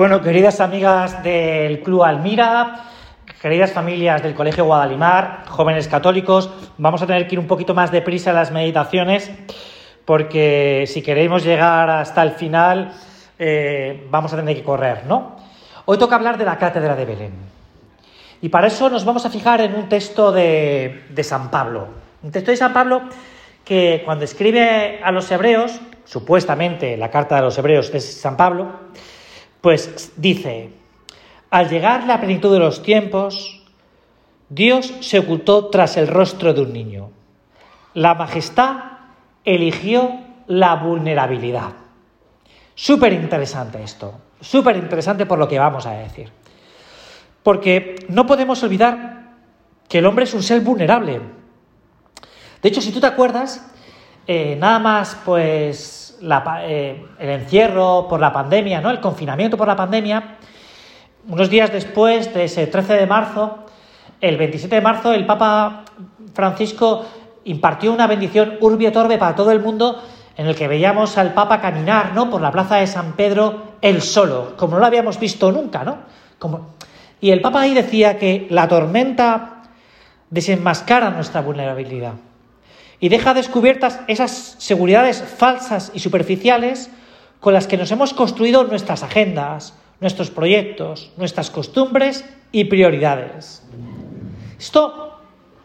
Bueno, queridas amigas del Club Almira, queridas familias del Colegio Guadalimar, jóvenes católicos, vamos a tener que ir un poquito más deprisa en las meditaciones porque si queremos llegar hasta el final eh, vamos a tener que correr, ¿no? Hoy toca hablar de la cátedra de Belén. Y para eso nos vamos a fijar en un texto de, de San Pablo. Un texto de San Pablo que cuando escribe a los hebreos, supuestamente la carta de los hebreos de San Pablo, pues dice, al llegar la plenitud de los tiempos, Dios se ocultó tras el rostro de un niño. La majestad eligió la vulnerabilidad. Súper interesante esto, súper interesante por lo que vamos a decir. Porque no podemos olvidar que el hombre es un ser vulnerable. De hecho, si tú te acuerdas, eh, nada más pues eh, el encierro por la pandemia, ¿no? el confinamiento por la pandemia, unos días después de ese 13 de marzo, el 27 de marzo, el Papa Francisco impartió una bendición urbi et orbe para todo el mundo en el que veíamos al Papa caminar ¿no? por la plaza de San Pedro él solo, como no lo habíamos visto nunca. ¿no? Como... Y el Papa ahí decía que la tormenta desenmascara nuestra vulnerabilidad y deja descubiertas esas seguridades falsas y superficiales con las que nos hemos construido nuestras agendas, nuestros proyectos, nuestras costumbres y prioridades. Esto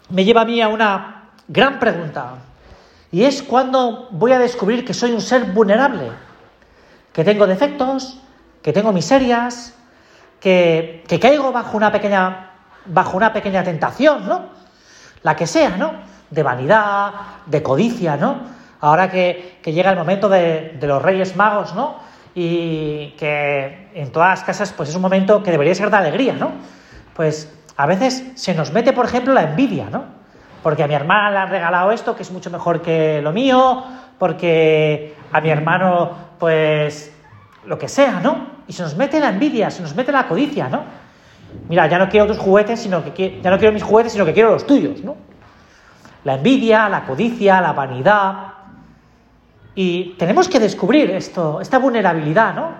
me lleva a mí a una gran pregunta, y es cuándo voy a descubrir que soy un ser vulnerable, que tengo defectos, que tengo miserias, que, que caigo bajo una pequeña bajo una pequeña tentación, ¿no? La que sea, ¿no? de vanidad, de codicia, ¿no? Ahora que, llega el momento de, los Reyes Magos, ¿no? Y que en todas las casas, pues es un momento que debería ser de alegría, ¿no? Pues a veces se nos mete, por ejemplo, la envidia, ¿no? Porque a mi hermana le han regalado esto, que es mucho mejor que lo mío, porque a mi hermano, pues, lo que sea, ¿no? Y se nos mete la envidia, se nos mete la codicia, ¿no? Mira, ya no quiero tus juguetes, sino que ya no quiero mis juguetes, sino que quiero los tuyos, ¿no? la envidia, la codicia, la vanidad. Y tenemos que descubrir esto, esta vulnerabilidad, ¿no?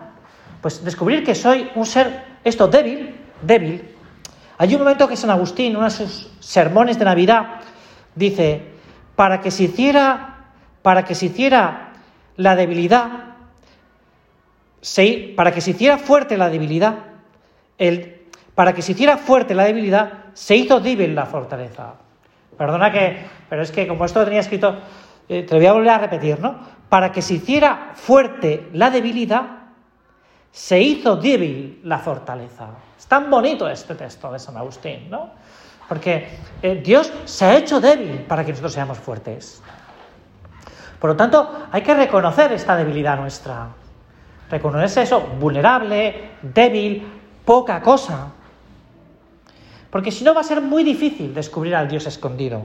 Pues descubrir que soy un ser, esto, débil, débil. Hay un momento que San Agustín, uno de sus sermones de Navidad, dice, para que se hiciera, para que se hiciera la debilidad, para que se hiciera fuerte la debilidad, el, para que se hiciera fuerte la debilidad, se hizo débil la fortaleza. Perdona que, pero es que como esto lo tenía escrito, eh, te lo voy a volver a repetir, ¿no? Para que se hiciera fuerte la debilidad, se hizo débil la fortaleza. Es tan bonito este texto de San Agustín, ¿no? Porque eh, Dios se ha hecho débil para que nosotros seamos fuertes. Por lo tanto, hay que reconocer esta debilidad nuestra. Reconocerse eso, vulnerable, débil, poca cosa. Porque si no va a ser muy difícil descubrir al Dios escondido.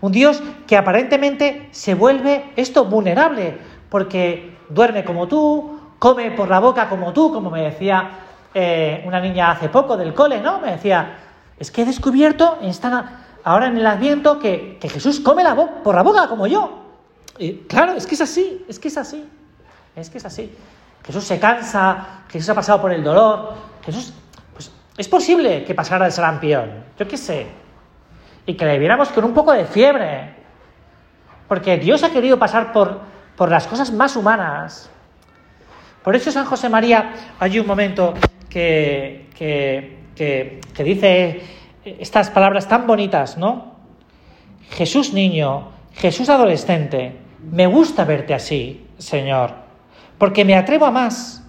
Un Dios que aparentemente se vuelve esto vulnerable, porque duerme como tú, come por la boca como tú, como me decía eh, una niña hace poco del cole, ¿no? Me decía, es que he descubierto ahora en el Adviento que, Jesús come la por la boca como yo. Y claro, es que es así, es que es así, es que es así. Jesús se cansa, Jesús ha pasado por el dolor, Jesús es posible que pasara el sarampión, yo qué sé, y que le viéramos con un poco de fiebre, porque Dios ha querido pasar por, por las cosas más humanas. Por eso San José María hay un momento que, que, que dice estas palabras tan bonitas, ¿no? Jesús niño, Jesús adolescente, me gusta verte así, Señor, porque me atrevo a más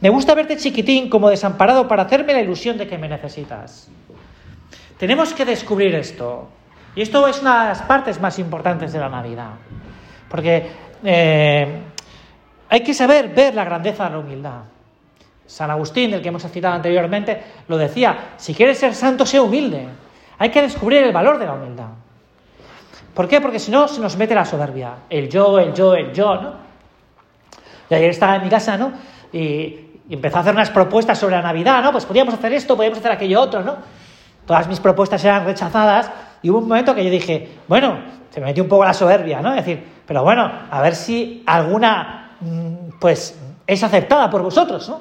me gusta verte chiquitín como desamparado para hacerme la ilusión de que me necesitas. Tenemos que descubrir esto. Y esto es una de las partes más importantes de la Navidad. Porque eh, hay que saber ver la grandeza de la humildad. San Agustín, del que hemos citado anteriormente, lo decía, si quieres ser santo, sé humilde. Hay que descubrir el valor de la humildad. ¿Por qué? Porque si no, se nos mete la soberbia. El yo, el yo, el yo, ¿no? Y ayer estaba en mi casa, ¿no? Y, y empezó a hacer unas propuestas sobre la Navidad, ¿no? Pues podríamos hacer esto, podríamos hacer aquello otro, ¿no? Todas mis propuestas eran rechazadas y hubo un momento que yo dije, bueno, se me metió un poco la soberbia, ¿no? Es decir, pero bueno, a ver si alguna, mm, pues, es aceptada por vosotros, ¿no?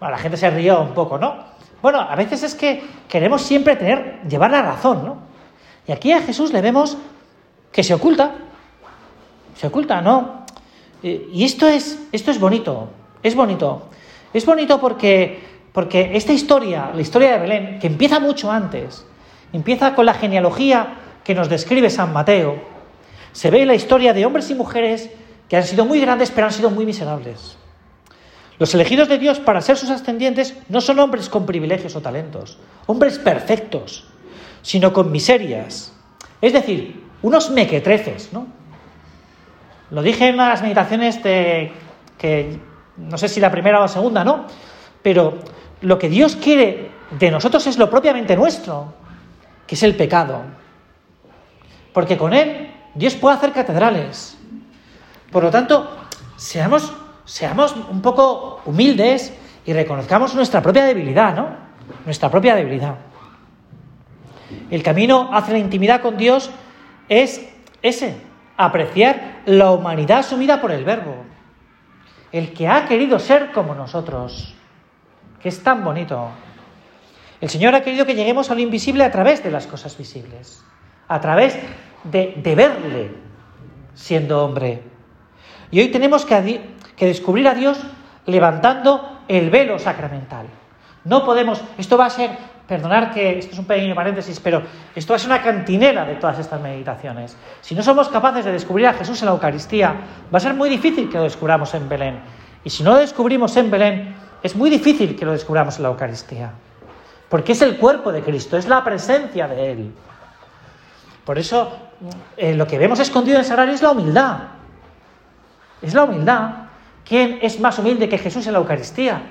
Bueno, la gente se rió un poco, ¿no? Bueno, a veces es que queremos siempre tener, llevar la razón, ¿no? Y aquí a Jesús le vemos que se oculta, se oculta, ¿no? Y esto es, esto es bonito, es bonito. Es bonito porque, porque esta historia, la historia de Belén, que empieza mucho antes, empieza con la genealogía que nos describe San Mateo, se ve la historia de hombres y mujeres que han sido muy grandes pero han sido muy miserables. Los elegidos de Dios para ser sus ascendientes no son hombres con privilegios o talentos, hombres perfectos, sino con miserias. Es decir, unos mequetrefes, ¿no? Lo dije en las meditaciones de que no sé si la primera o la segunda, ¿no? Pero lo que Dios quiere de nosotros es lo propiamente nuestro, que es el pecado. Porque con Él Dios puede hacer catedrales. Por lo tanto, seamos, seamos un poco humildes y reconozcamos nuestra propia debilidad, ¿no? Nuestra propia debilidad. El camino hacia la intimidad con Dios es ese, apreciar la humanidad asumida por el Verbo el que ha querido ser como nosotros, que es tan bonito. El Señor ha querido que lleguemos a lo invisible a través de las cosas visibles, a través de, verle siendo hombre. Y hoy tenemos que, que descubrir a Dios levantando el velo sacramental. No podemos, esto va a ser, perdonar que esto es un pequeño paréntesis, pero esto ser una cantinera de todas estas meditaciones. Si no somos capaces de descubrir a Jesús en la Eucaristía, va a ser muy difícil que lo descubramos en Belén. Y si no lo descubrimos en Belén, es muy difícil que lo descubramos en la Eucaristía. Porque es el cuerpo de Cristo, es la presencia de Él. Por eso eh, lo que vemos escondido en el sagrario es la humildad. Es la humildad. ¿Quién es más humilde que Jesús en la Eucaristía?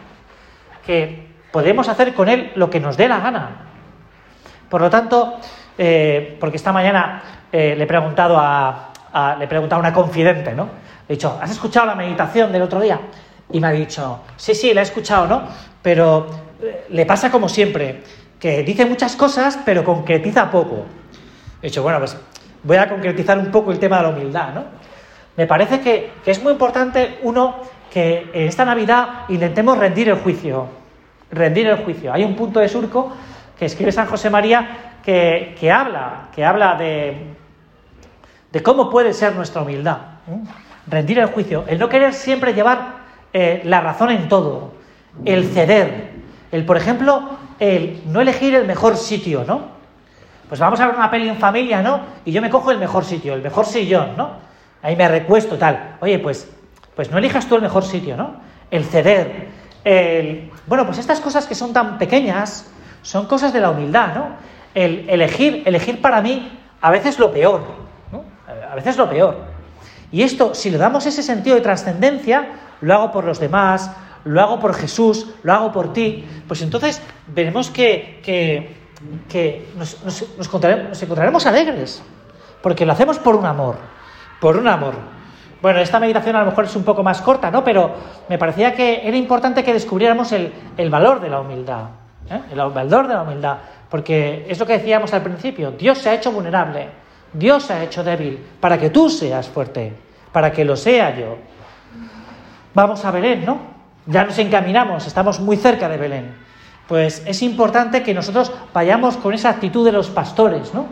Que podemos hacer con Él lo que nos dé la gana. Por lo tanto, eh, porque esta mañana eh, le he preguntado a, le he preguntado a una confidente, ¿no? He dicho, ¿has escuchado la meditación del otro día? Y me ha dicho, sí, sí, la he escuchado, ¿no? Pero eh, le pasa como siempre, que dice muchas cosas, pero concretiza poco. He dicho, bueno, pues voy a concretizar un poco el tema de la humildad, ¿no? Me parece que, que es muy importante, uno, que en esta Navidad intentemos rendir el juicio. Rendir el juicio. Hay un punto de surco que escribe San José María que, que habla, que habla de, de cómo puede ser nuestra humildad. Rendir el juicio, el no querer siempre llevar eh, la razón en todo, el ceder, el, por ejemplo, el no elegir el mejor sitio, ¿no? Pues vamos a ver una peli en familia, ¿no? Y yo me cojo el mejor sitio, el mejor sillón, ¿no? Ahí me recuesto, tal. Oye, pues, pues no elijas tú el mejor sitio, ¿no? El ceder, el... Bueno, pues estas cosas que son tan pequeñas son cosas de la humildad, ¿no? El elegir, elegir para mí a veces lo peor, ¿no? A veces lo peor. Y esto, si le damos ese sentido de trascendencia, lo hago por los demás, lo hago por Jesús, lo hago por ti, pues entonces veremos que, nos, nos, encontraremos, alegres, porque lo hacemos por un amor, por un amor. Bueno, esta meditación a lo mejor es un poco más corta, ¿no? Pero me parecía que era importante que descubriéramos el, valor de la humildad, ¿eh? el valor de la humildad, porque es lo que decíamos al principio, Dios se ha hecho vulnerable, Dios se ha hecho débil para que tú seas fuerte, para que lo sea yo. Vamos a Belén, ¿no? Ya nos encaminamos, estamos muy cerca de Belén. Pues es importante que nosotros vayamos con esa actitud de los pastores, ¿no?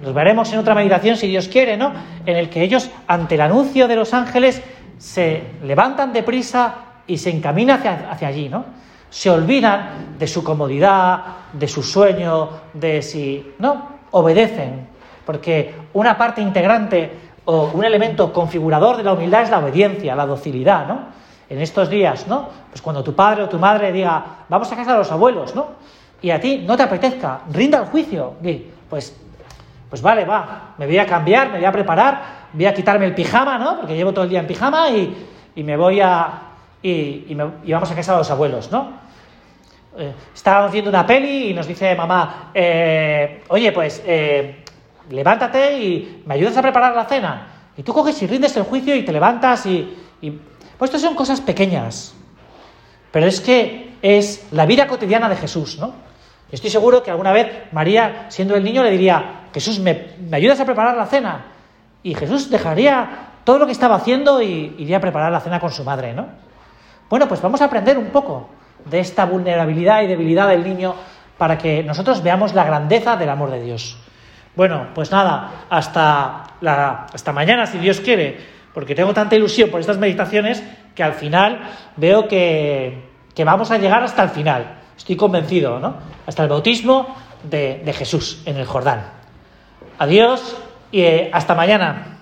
Nos veremos en otra meditación, si Dios quiere, ¿no? En el que ellos, ante el anuncio de los ángeles, se levantan deprisa y se encaminan hacia, allí, ¿no? Se olvidan de su comodidad, de su sueño, de si. No, obedecen, porque una parte integrante o un elemento configurador de la humildad es la obediencia, la docilidad, ¿no? En estos días, ¿no? Pues cuando tu padre o tu madre diga, vamos a casa de los abuelos, ¿no? Y a ti no te apetezca, rinda el juicio, pues, pues vale, va, me voy a cambiar, me voy a preparar, voy a quitarme el pijama, ¿no? Porque llevo todo el día en pijama y, me voy a... Y, vamos a casa de los abuelos, ¿no? Eh, estábamos viendo una peli y nos dice mamá, eh, oye, pues eh, levántate y me ayudas a preparar la cena. Y tú coges y rindes el juicio y te levantas y... Pues estas son cosas pequeñas, pero es que es la vida cotidiana de Jesús, ¿no? Estoy seguro que alguna vez María, siendo el niño, le diría, Jesús, ¿me, ayudas a preparar la cena? Y Jesús dejaría todo lo que estaba haciendo y iría a preparar la cena con su madre, ¿no? Bueno, pues vamos a aprender un poco de esta vulnerabilidad y debilidad del niño para que nosotros veamos la grandeza del amor de Dios. Bueno, pues nada, hasta, la, hasta mañana, si Dios quiere, porque tengo tanta ilusión por estas meditaciones que al final veo que, que vamos a llegar hasta el final. Estoy convencido, ¿no? Hasta el bautismo de, Jesús en el Jordán. Adiós y eh, hasta mañana.